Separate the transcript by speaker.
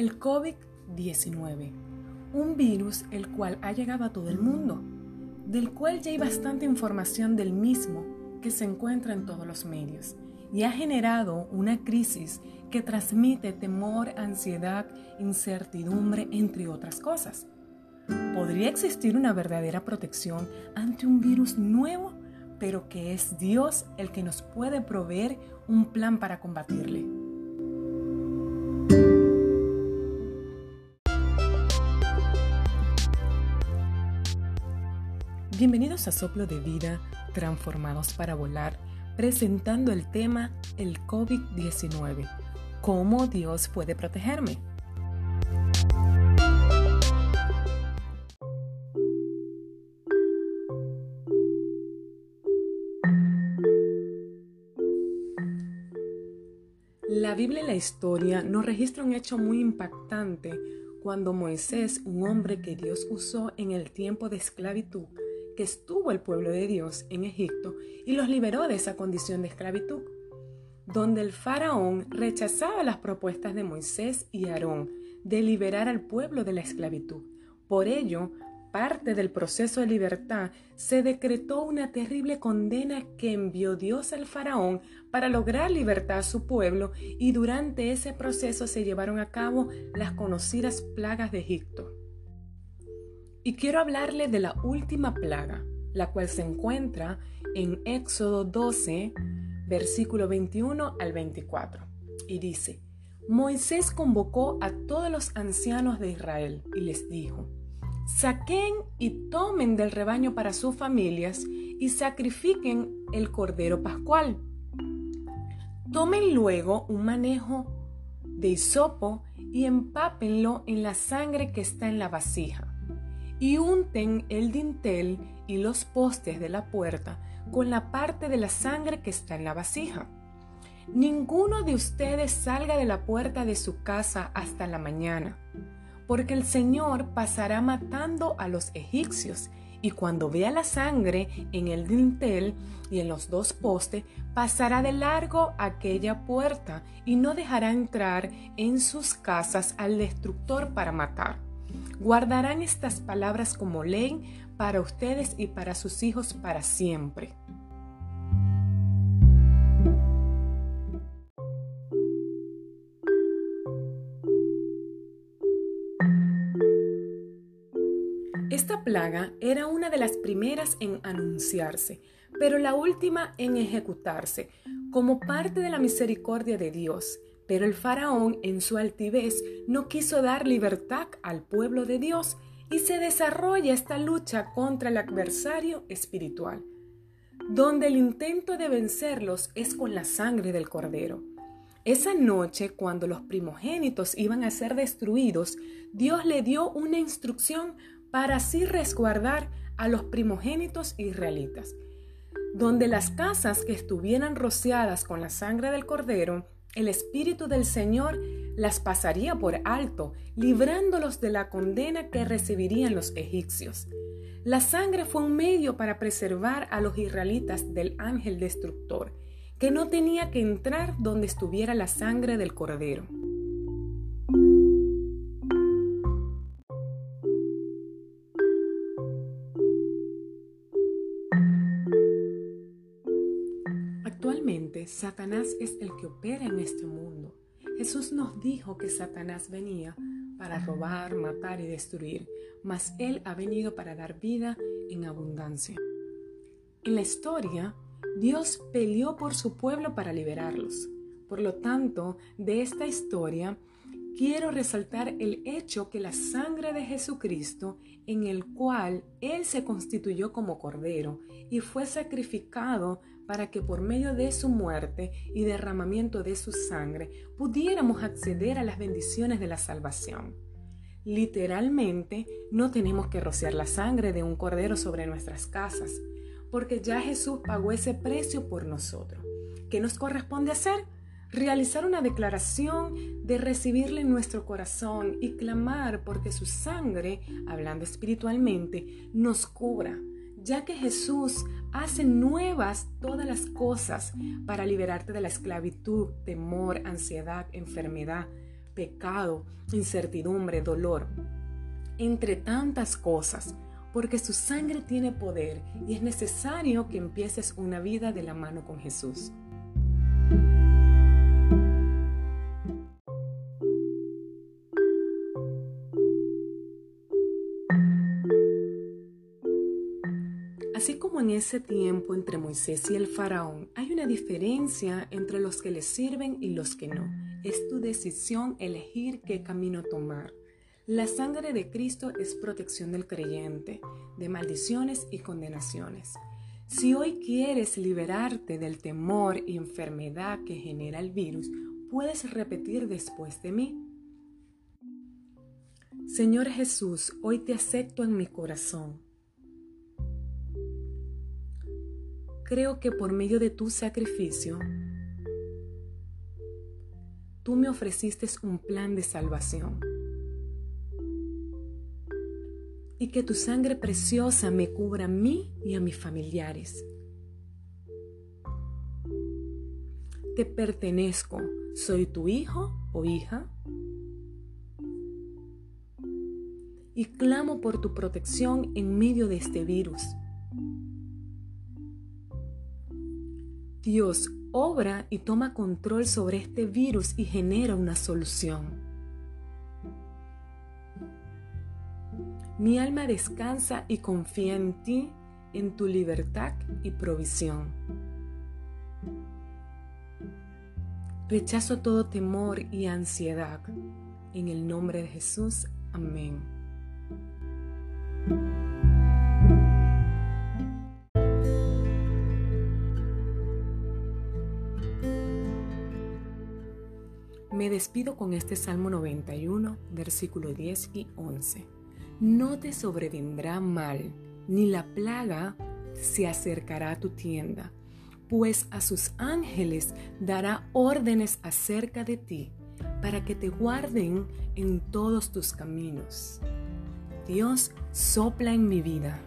Speaker 1: El COVID-19, un virus el cual ha llegado a todo el mundo, del cual ya hay bastante información del mismo que se encuentra en todos los medios y ha generado una crisis que transmite temor, ansiedad, incertidumbre, entre otras cosas. ¿Podría existir una verdadera protección ante un virus nuevo, pero que es Dios el que nos puede proveer un plan para combatirle? Bienvenidos a Soplo de Vida, transformados para volar, presentando el tema el COVID-19, cómo Dios puede protegerme. La Biblia y la historia nos registra un hecho muy impactante cuando Moisés, un hombre que Dios usó en el tiempo de esclavitud, estuvo el pueblo de Dios en Egipto y los liberó de esa condición de esclavitud, donde el faraón rechazaba las propuestas de Moisés y Aarón de liberar al pueblo de la esclavitud. Por ello, parte del proceso de libertad, se decretó una terrible condena que envió Dios al faraón para lograr libertad a su pueblo y durante ese proceso se llevaron a cabo las conocidas plagas de Egipto. Y quiero hablarle de la última plaga, la cual se encuentra en Éxodo 12, versículo 21 al 24. Y dice, Moisés convocó a todos los ancianos de Israel y les dijo, Saquen y tomen del rebaño para sus familias y sacrifiquen el cordero pascual. Tomen luego un manejo de hisopo y empápenlo en la sangre que está en la vasija y unten el dintel y los postes de la puerta con la parte de la sangre que está en la vasija. Ninguno de ustedes salga de la puerta de su casa hasta la mañana, porque el Señor pasará matando a los egipcios, y cuando vea la sangre en el dintel y en los dos postes, pasará de largo aquella puerta y no dejará entrar en sus casas al destructor para matar. Guardarán estas palabras como ley para ustedes y para sus hijos para siempre. Esta plaga era una de las primeras en anunciarse, pero la última en ejecutarse, como parte de la misericordia de Dios pero el faraón en su altivez no quiso dar libertad al pueblo de Dios y se desarrolla esta lucha contra el adversario espiritual, donde el intento de vencerlos es con la sangre del cordero. Esa noche, cuando los primogénitos iban a ser destruidos, Dios le dio una instrucción para así resguardar a los primogénitos israelitas, donde las casas que estuvieran rociadas con la sangre del cordero el Espíritu del Señor las pasaría por alto, librándolos de la condena que recibirían los egipcios. La sangre fue un medio para preservar a los israelitas del ángel destructor, que no tenía que entrar donde estuviera la sangre del cordero. Satanás es el que opera en este mundo. Jesús nos dijo que Satanás venía para robar, matar y destruir, mas Él ha venido para dar vida en abundancia. En la historia, Dios peleó por su pueblo para liberarlos. Por lo tanto, de esta historia, quiero resaltar el hecho que la sangre de Jesucristo, en el cual Él se constituyó como cordero y fue sacrificado para que por medio de su muerte y derramamiento de su sangre pudiéramos acceder a las bendiciones de la salvación. Literalmente, no tenemos que rociar la sangre de un cordero sobre nuestras casas, porque ya Jesús pagó ese precio por nosotros. ¿Qué nos corresponde hacer? Realizar una declaración de recibirle en nuestro corazón y clamar porque su sangre, hablando espiritualmente, nos cubra, ya que Jesús hace nuevas todas las cosas para liberarte de la esclavitud, temor, ansiedad, enfermedad, pecado, incertidumbre, dolor, entre tantas cosas, porque su sangre tiene poder y es necesario que empieces una vida de la mano con Jesús. Así como en ese tiempo entre Moisés y el faraón hay una diferencia entre los que le sirven y los que no. Es tu decisión elegir qué camino tomar. La sangre de Cristo es protección del creyente de maldiciones y condenaciones. Si hoy quieres liberarte del temor y enfermedad que genera el virus, puedes repetir después de mí. Señor Jesús, hoy te acepto en mi corazón creo que por medio de tu sacrificio, tú me ofreciste un plan de salvación. Y que tu sangre preciosa me cubra a mí y a mis familiares. Te pertenezco, soy tu hijo o hija. Y clamo por tu protección en medio de este virus. Dios obra y toma control sobre este virus y genera una solución. Mi alma descansa y confía en ti, en tu libertad y provisión. Rechazo todo temor y ansiedad. En el nombre de Jesús. Amén. Me despido con este Salmo 91, versículo 10 y 11. No te sobrevendrá mal, ni la plaga se acercará a tu tienda, pues a sus ángeles dará órdenes acerca de ti, para que te guarden en todos tus caminos. Dios sopla en mi vida